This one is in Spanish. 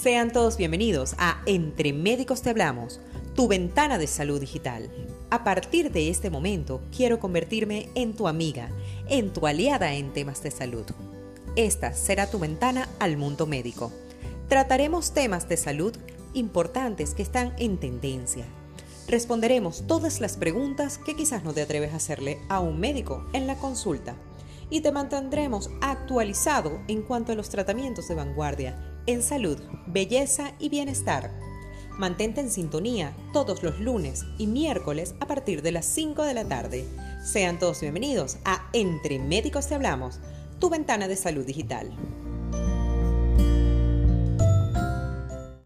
Sean todos bienvenidos a Entre Médicos Te Hablamos, tu ventana de salud digital. A partir de este momento quiero convertirme en tu amiga, en tu aliada en temas de salud. Esta será tu ventana al mundo médico. Trataremos temas de salud importantes que están en tendencia. Responderemos todas las preguntas que quizás no te atreves a hacerle a un médico en la consulta y te mantendremos actualizado en cuanto a los tratamientos de vanguardia en salud, belleza y bienestar. Mantente en sintonía todos los lunes y miércoles a partir de las 5 de la tarde. Sean todos bienvenidos a Entre Médicos Te Hablamos, tu ventana de salud digital.